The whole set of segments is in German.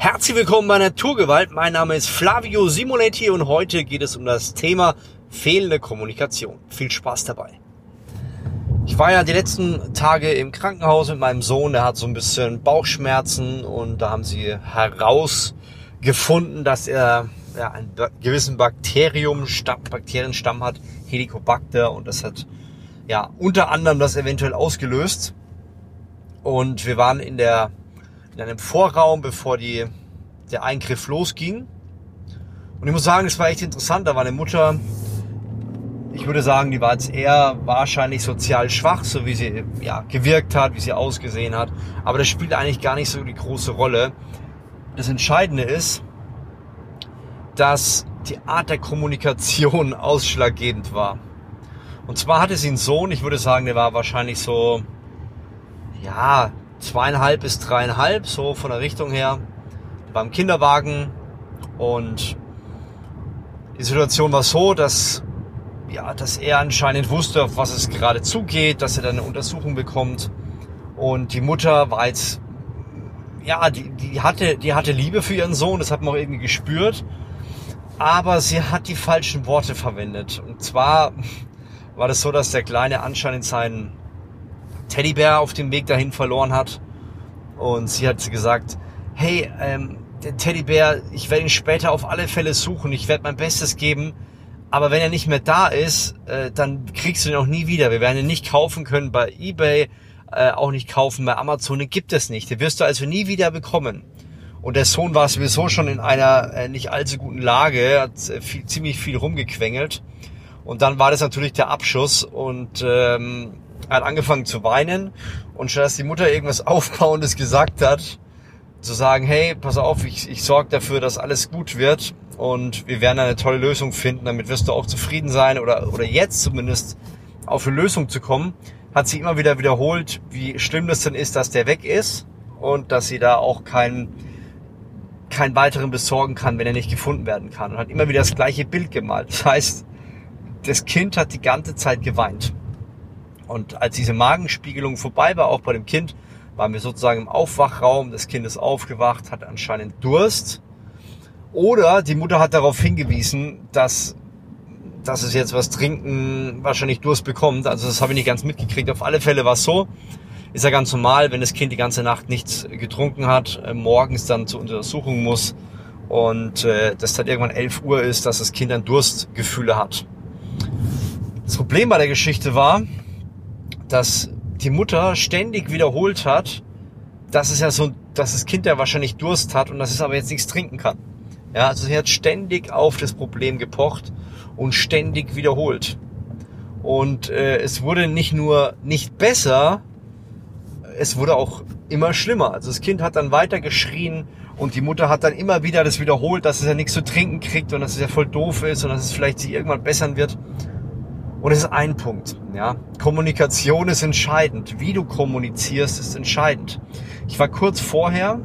Herzlich willkommen bei Naturgewalt. Mein Name ist Flavio Simonetti und heute geht es um das Thema fehlende Kommunikation. Viel Spaß dabei. Ich war ja die letzten Tage im Krankenhaus mit meinem Sohn, der hat so ein bisschen Bauchschmerzen und da haben sie herausgefunden, dass er ja, einen gewissen Bakteriumstamm, Bakterienstamm hat, Helicobacter und das hat ja unter anderem das eventuell ausgelöst. Und wir waren in der in einem Vorraum, bevor die, der Eingriff losging. Und ich muss sagen, es war echt interessant. Da war eine Mutter, ich würde sagen, die war jetzt eher wahrscheinlich sozial schwach, so wie sie ja, gewirkt hat, wie sie ausgesehen hat. Aber das spielt eigentlich gar nicht so die große Rolle. Das Entscheidende ist, dass die Art der Kommunikation ausschlaggebend war. Und zwar hatte sie einen Sohn, ich würde sagen, der war wahrscheinlich so, ja, zweieinhalb bis dreieinhalb, so von der Richtung her, beim Kinderwagen. Und die Situation war so, dass, ja, dass er anscheinend wusste, auf was es gerade zugeht, dass er dann eine Untersuchung bekommt. Und die Mutter war jetzt, ja, die, die, hatte, die hatte Liebe für ihren Sohn, das hat man auch irgendwie gespürt. Aber sie hat die falschen Worte verwendet. Und zwar war das so, dass der Kleine anscheinend seinen Teddybär auf dem Weg dahin verloren hat. Und sie hat gesagt, hey, ähm, der Teddybär, ich werde ihn später auf alle Fälle suchen, ich werde mein Bestes geben, aber wenn er nicht mehr da ist, äh, dann kriegst du ihn auch nie wieder. Wir werden ihn nicht kaufen können bei eBay, äh, auch nicht kaufen bei Amazon, den gibt es nicht. Den wirst du also nie wieder bekommen. Und der Sohn war sowieso schon in einer äh, nicht allzu guten Lage, hat äh, viel, ziemlich viel rumgequengelt. Und dann war das natürlich der Abschuss und ähm, er hat angefangen zu weinen und statt dass die Mutter irgendwas Aufbauendes gesagt hat, zu sagen, hey, pass auf, ich, ich sorge dafür, dass alles gut wird und wir werden eine tolle Lösung finden, damit wirst du auch zufrieden sein oder, oder jetzt zumindest auf eine Lösung zu kommen, hat sie immer wieder wiederholt, wie schlimm das denn ist, dass der weg ist und dass sie da auch keinen keinen weiteren besorgen kann, wenn er nicht gefunden werden kann. Und hat immer wieder das gleiche Bild gemalt. Das heißt, das Kind hat die ganze Zeit geweint. Und als diese Magenspiegelung vorbei war, auch bei dem Kind, waren wir sozusagen im Aufwachraum. Das Kind ist aufgewacht, hat anscheinend Durst. Oder die Mutter hat darauf hingewiesen, dass, dass es jetzt was trinken, wahrscheinlich Durst bekommt. Also das habe ich nicht ganz mitgekriegt. Auf alle Fälle war es so. Ist ja ganz normal, wenn das Kind die ganze Nacht nichts getrunken hat, äh, morgens dann zur Untersuchung muss und äh, das dann irgendwann 11 Uhr ist, dass das Kind dann Durstgefühle hat. Das Problem bei der Geschichte war, dass die Mutter ständig wiederholt hat, dass es ja so, dass das Kind ja wahrscheinlich Durst hat und dass es aber jetzt nichts trinken kann. Ja, also sie hat ständig auf das Problem gepocht und ständig wiederholt. Und äh, es wurde nicht nur nicht besser, es wurde auch immer schlimmer. Also das Kind hat dann weiter geschrien und die Mutter hat dann immer wieder das wiederholt, dass es ja nichts zu trinken kriegt und dass es ja voll doof ist und dass es vielleicht sich irgendwann bessern wird. Und es ist ein Punkt. Ja? Kommunikation ist entscheidend. Wie du kommunizierst, ist entscheidend. Ich war kurz vorher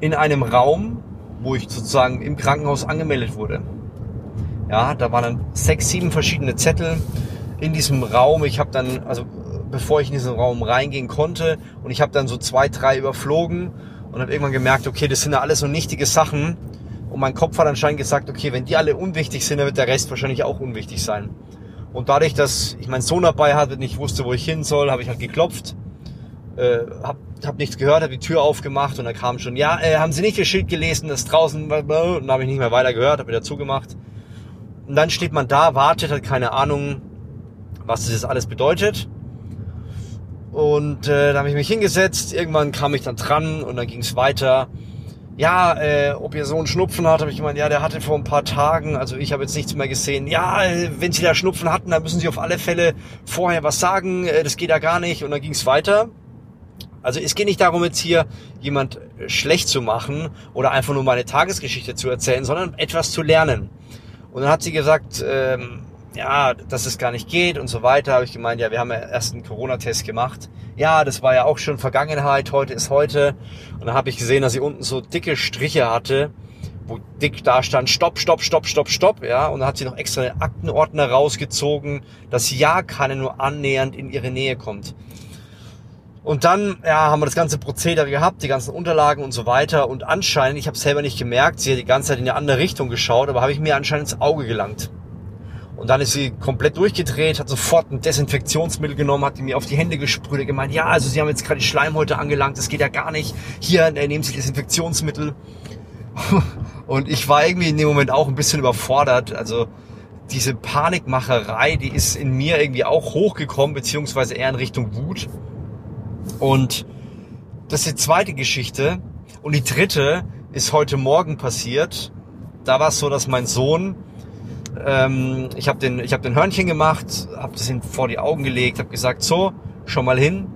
in einem Raum, wo ich sozusagen im Krankenhaus angemeldet wurde. Ja, da waren dann sechs, sieben verschiedene Zettel in diesem Raum. Ich habe dann, also bevor ich in diesen Raum reingehen konnte, und ich habe dann so zwei, drei überflogen und habe irgendwann gemerkt, okay, das sind ja alles so nichtige Sachen und mein Kopf hat anscheinend gesagt, okay, wenn die alle unwichtig sind, dann wird der Rest wahrscheinlich auch unwichtig sein. Und dadurch, dass ich meinen Sohn dabei hatte und nicht wusste, wo ich hin soll, habe ich halt geklopft, äh, hab, hab nichts gehört, habe die Tür aufgemacht und da kam schon, ja, äh, haben Sie nicht das Schild gelesen, das draußen, und dann habe ich nicht mehr weiter gehört, habe wieder zugemacht. Und dann steht man da, wartet, hat keine Ahnung, was das alles bedeutet. Und äh, da habe ich mich hingesetzt, irgendwann kam ich dann dran und dann ging es weiter ja, äh, ob ihr Sohn Schnupfen hat, habe ich gemeint, ja, der hatte vor ein paar Tagen, also ich habe jetzt nichts mehr gesehen. Ja, äh, wenn sie da Schnupfen hatten, dann müssen sie auf alle Fälle vorher was sagen, äh, das geht ja gar nicht und dann ging es weiter. Also es geht nicht darum, jetzt hier jemand schlecht zu machen oder einfach nur meine Tagesgeschichte zu erzählen, sondern etwas zu lernen. Und dann hat sie gesagt, ähm, ja, dass es gar nicht geht und so weiter. Habe ich gemeint, ja, wir haben ja erst einen Corona-Test gemacht. Ja, das war ja auch schon Vergangenheit, heute ist heute. Und dann habe ich gesehen, dass sie unten so dicke Striche hatte, wo dick da stand, stopp, stopp, stopp, stopp, stopp, ja. Und dann hat sie noch extra den Aktenordner rausgezogen, dass ja keine nur annähernd in ihre Nähe kommt. Und dann ja, haben wir das ganze Prozedere gehabt, die ganzen Unterlagen und so weiter. Und anscheinend, ich habe selber nicht gemerkt, sie hat die ganze Zeit in eine andere Richtung geschaut, aber habe ich mir anscheinend ins Auge gelangt. Und dann ist sie komplett durchgedreht, hat sofort ein Desinfektionsmittel genommen, hat die mir auf die Hände gesprüht, und gemeint, ja, also Sie haben jetzt gerade die Schleimhäute angelangt, das geht ja gar nicht. Hier, äh, nehmen Sie Desinfektionsmittel. Und ich war irgendwie in dem Moment auch ein bisschen überfordert. Also diese Panikmacherei, die ist in mir irgendwie auch hochgekommen, beziehungsweise eher in Richtung Wut. Und das ist die zweite Geschichte. Und die dritte ist heute Morgen passiert. Da war es so, dass mein Sohn, ähm, ich habe den, ich hab den Hörnchen gemacht, habe das ihm vor die Augen gelegt, habe gesagt, so, schon mal hin.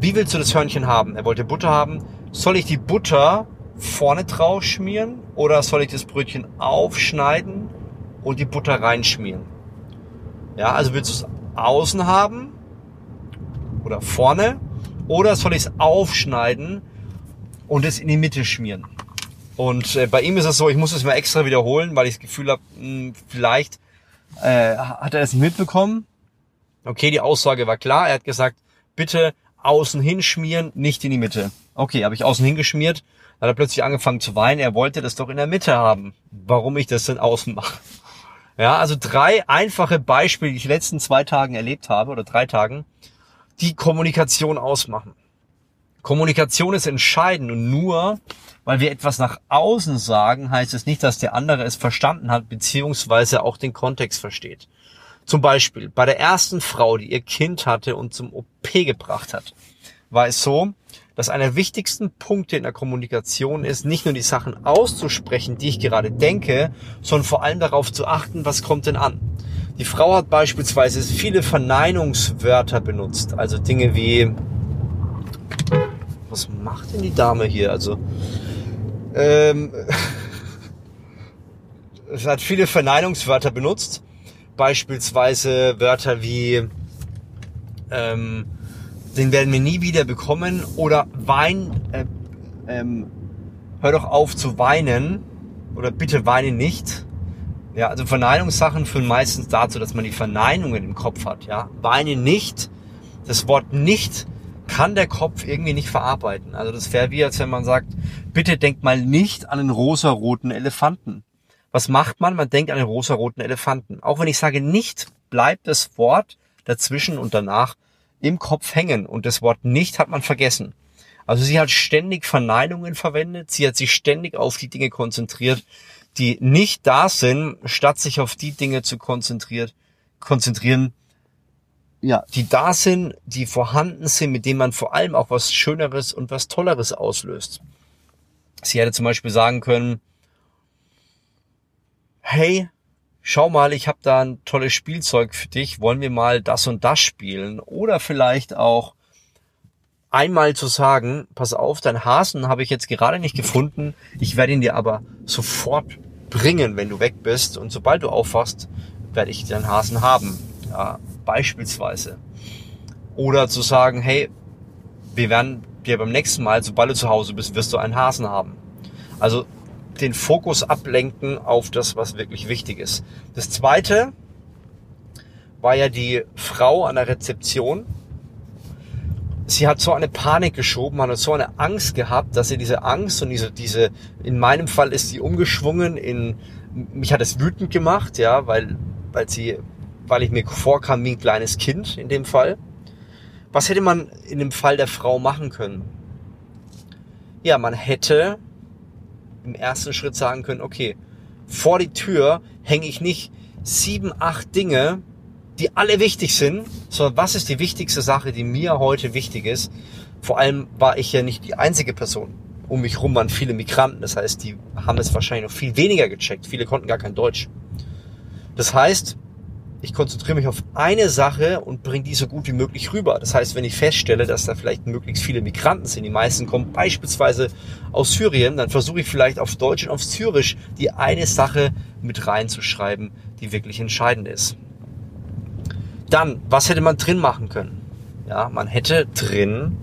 Wie willst du das Hörnchen haben? Er wollte Butter haben. Soll ich die Butter vorne drauf schmieren oder soll ich das Brötchen aufschneiden und die Butter reinschmieren? Ja, also willst du es außen haben oder vorne oder soll ich es aufschneiden und es in die Mitte schmieren? Und äh, bei ihm ist es so, ich muss es mal extra wiederholen, weil ich das Gefühl habe, hm, vielleicht äh, hat er es mitbekommen. Okay, die Aussage war klar. Er hat gesagt, bitte außen hinschmieren, nicht in die Mitte. Okay, habe ich außen hingeschmiert. Dann hat er plötzlich angefangen zu weinen. Er wollte das doch in der Mitte haben. Warum ich das denn außen mache? Ja, also drei einfache Beispiele, die ich in den letzten zwei Tagen erlebt habe oder drei Tagen, die Kommunikation ausmachen. Kommunikation ist entscheidend und nur weil wir etwas nach außen sagen, heißt es nicht, dass der andere es verstanden hat, beziehungsweise auch den Kontext versteht. Zum Beispiel bei der ersten Frau, die ihr Kind hatte und zum OP gebracht hat, war es so, dass einer der wichtigsten Punkte in der Kommunikation ist, nicht nur die Sachen auszusprechen, die ich gerade denke, sondern vor allem darauf zu achten, was kommt denn an. Die Frau hat beispielsweise viele Verneinungswörter benutzt, also Dinge wie, was macht denn die Dame hier? Also, ähm, es hat viele Verneinungswörter benutzt, beispielsweise Wörter wie, ähm, den werden wir nie wieder bekommen oder wein, äh, ähm, hör doch auf zu weinen oder bitte weine nicht ja, also Verneinungssachen führen meistens dazu, dass man die Verneinungen im Kopf hat. Ja, weine nicht. Das Wort nicht kann der Kopf irgendwie nicht verarbeiten. Also das wäre wie, als wenn man sagt, bitte denkt mal nicht an den rosaroten Elefanten. Was macht man? Man denkt an den rosaroten Elefanten. Auch wenn ich sage nicht, bleibt das Wort dazwischen und danach im Kopf hängen. Und das Wort nicht hat man vergessen. Also sie hat ständig Verneinungen verwendet. Sie hat sich ständig auf die Dinge konzentriert, die nicht da sind, statt sich auf die Dinge zu konzentrieren, konzentrieren, ja, die da sind, die vorhanden sind, mit denen man vor allem auch was Schöneres und was Tolleres auslöst. Sie hätte zum Beispiel sagen können, hey, schau mal, ich habe da ein tolles Spielzeug für dich, wollen wir mal das und das spielen? Oder vielleicht auch einmal zu sagen, pass auf, dein Hasen habe ich jetzt gerade nicht gefunden, ich werde ihn dir aber sofort bringen, wenn du weg bist und sobald du aufwachst, werde ich deinen Hasen haben. Ja, beispielsweise. Oder zu sagen, hey, wir werden dir beim nächsten Mal, sobald du zu Hause bist, wirst du einen Hasen haben. Also den Fokus ablenken auf das, was wirklich wichtig ist. Das zweite war ja die Frau an der Rezeption, sie hat so eine Panik geschoben, hat so eine Angst gehabt, dass sie diese Angst und diese, diese, in meinem Fall ist sie umgeschwungen in, mich hat es wütend gemacht, ja, weil, weil sie, weil ich mir vorkam wie ein kleines Kind in dem Fall. Was hätte man in dem Fall der Frau machen können? Ja, man hätte im ersten Schritt sagen können, okay, vor die Tür hänge ich nicht sieben, acht Dinge, die alle wichtig sind, sondern was ist die wichtigste Sache, die mir heute wichtig ist. Vor allem war ich ja nicht die einzige Person. Um mich rum waren viele Migranten, das heißt, die haben es wahrscheinlich noch viel weniger gecheckt. Viele konnten gar kein Deutsch. Das heißt, ich konzentriere mich auf eine Sache und bringe die so gut wie möglich rüber. Das heißt, wenn ich feststelle, dass da vielleicht möglichst viele Migranten sind, die meisten kommen beispielsweise aus Syrien, dann versuche ich vielleicht auf Deutsch und auf Syrisch die eine Sache mit reinzuschreiben, die wirklich entscheidend ist. Dann, was hätte man drin machen können? Ja, man hätte drin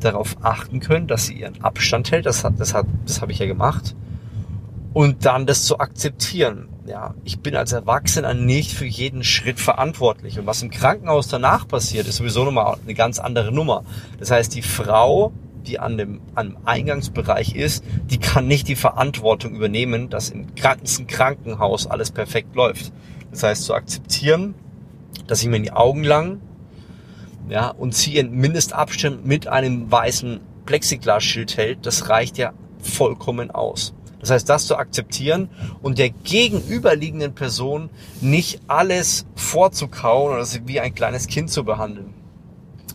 darauf achten können, dass sie ihren Abstand hält. Das hat, das hat, das habe ich ja gemacht. Und dann das zu akzeptieren. Ja, ich bin als Erwachsener nicht für jeden Schritt verantwortlich. Und was im Krankenhaus danach passiert, ist sowieso nochmal eine ganz andere Nummer. Das heißt, die Frau, die an dem, an dem Eingangsbereich ist, die kann nicht die Verantwortung übernehmen, dass im ganzen Krankenhaus alles perfekt läuft. Das heißt, zu akzeptieren, dass ich mir in die Augen lang, ja, und sie in Mindestabstand mit einem weißen Plexiglasschild hält, das reicht ja vollkommen aus. Das heißt, das zu akzeptieren und der gegenüberliegenden Person nicht alles vorzukauen oder sie wie ein kleines Kind zu behandeln.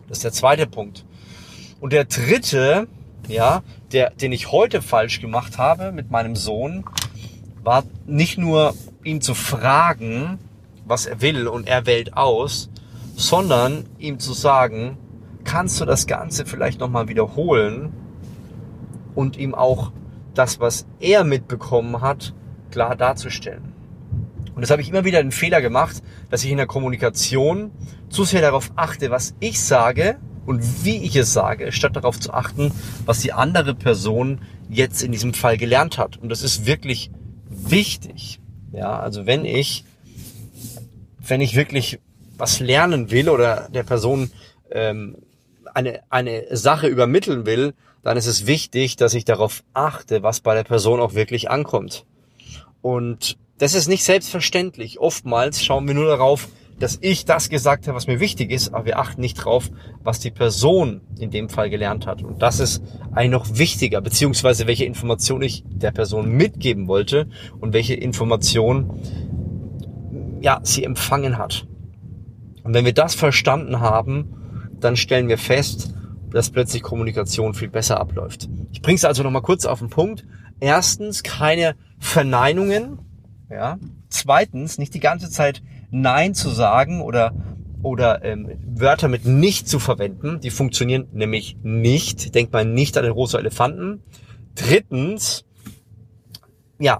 Das ist der zweite Punkt. Und der dritte, ja, der, den ich heute falsch gemacht habe mit meinem Sohn, war nicht nur ihn zu fragen, was er will und er wählt aus, sondern ihm zu sagen, kannst du das Ganze vielleicht nochmal wiederholen und ihm auch das, was er mitbekommen hat, klar darzustellen. Und das habe ich immer wieder den Fehler gemacht, dass ich in der Kommunikation zu sehr darauf achte, was ich sage und wie ich es sage, statt darauf zu achten, was die andere Person jetzt in diesem Fall gelernt hat. Und das ist wirklich wichtig. Ja, also wenn ich, wenn ich wirklich was lernen will oder der Person ähm, eine, eine Sache übermitteln will, dann ist es wichtig, dass ich darauf achte, was bei der Person auch wirklich ankommt. Und das ist nicht selbstverständlich. Oftmals schauen wir nur darauf, dass ich das gesagt habe, was mir wichtig ist, aber wir achten nicht drauf, was die Person in dem Fall gelernt hat. Und das ist eigentlich noch wichtiger, beziehungsweise welche Information ich der Person mitgeben wollte und welche Information ja, sie empfangen hat. Und wenn wir das verstanden haben, dann stellen wir fest, dass plötzlich Kommunikation viel besser abläuft. Ich bringe es also nochmal kurz auf den Punkt. Erstens, keine Verneinungen. Ja. Zweitens, nicht die ganze Zeit Nein zu sagen oder, oder ähm, Wörter mit nicht zu verwenden. Die funktionieren nämlich nicht. Denkt mal nicht an den rosa Elefanten. Drittens, ja,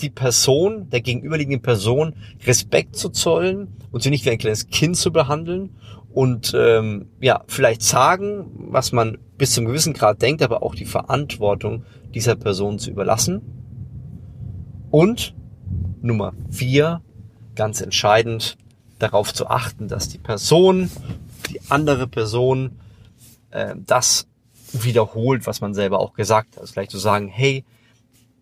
die Person, der gegenüberliegenden Person Respekt zu zollen und sie nicht wie ein kleines Kind zu behandeln und ähm, ja, vielleicht sagen, was man bis zum gewissen Grad denkt, aber auch die Verantwortung dieser Person zu überlassen. Und Nummer vier, ganz entscheidend, darauf zu achten, dass die Person, die andere Person, äh, das wiederholt, was man selber auch gesagt hat. Also vielleicht zu sagen, hey,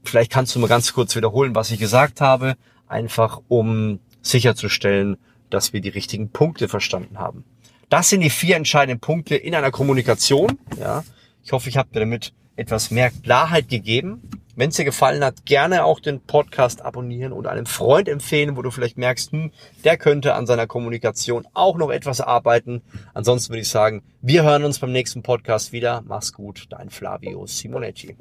vielleicht kannst du mal ganz kurz wiederholen, was ich gesagt habe, einfach um sicherzustellen, dass wir die richtigen Punkte verstanden haben. Das sind die vier entscheidenden Punkte in einer Kommunikation. Ja, ich hoffe, ich habe dir damit etwas mehr Klarheit gegeben. Wenn es dir gefallen hat, gerne auch den Podcast abonnieren und einem Freund empfehlen, wo du vielleicht merkst, hm, der könnte an seiner Kommunikation auch noch etwas arbeiten. Ansonsten würde ich sagen, wir hören uns beim nächsten Podcast wieder. Mach's gut, dein Flavio Simonetti.